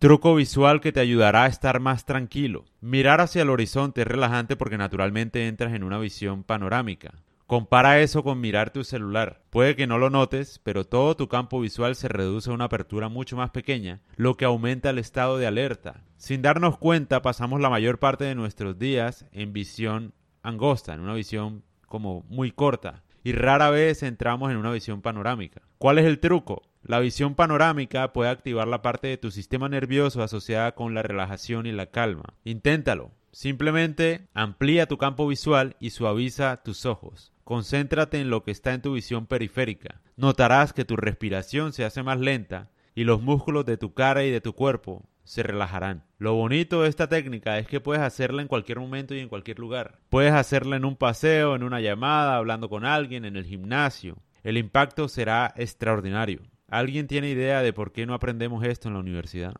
Truco visual que te ayudará a estar más tranquilo. Mirar hacia el horizonte es relajante porque naturalmente entras en una visión panorámica. Compara eso con mirar tu celular. Puede que no lo notes, pero todo tu campo visual se reduce a una apertura mucho más pequeña, lo que aumenta el estado de alerta. Sin darnos cuenta, pasamos la mayor parte de nuestros días en visión angosta, en una visión como muy corta, y rara vez entramos en una visión panorámica. ¿Cuál es el truco? La visión panorámica puede activar la parte de tu sistema nervioso asociada con la relajación y la calma. Inténtalo. Simplemente amplía tu campo visual y suaviza tus ojos. Concéntrate en lo que está en tu visión periférica. Notarás que tu respiración se hace más lenta y los músculos de tu cara y de tu cuerpo se relajarán. Lo bonito de esta técnica es que puedes hacerla en cualquier momento y en cualquier lugar. Puedes hacerla en un paseo, en una llamada, hablando con alguien, en el gimnasio. El impacto será extraordinario. ¿Alguien tiene idea de por qué no aprendemos esto en la universidad?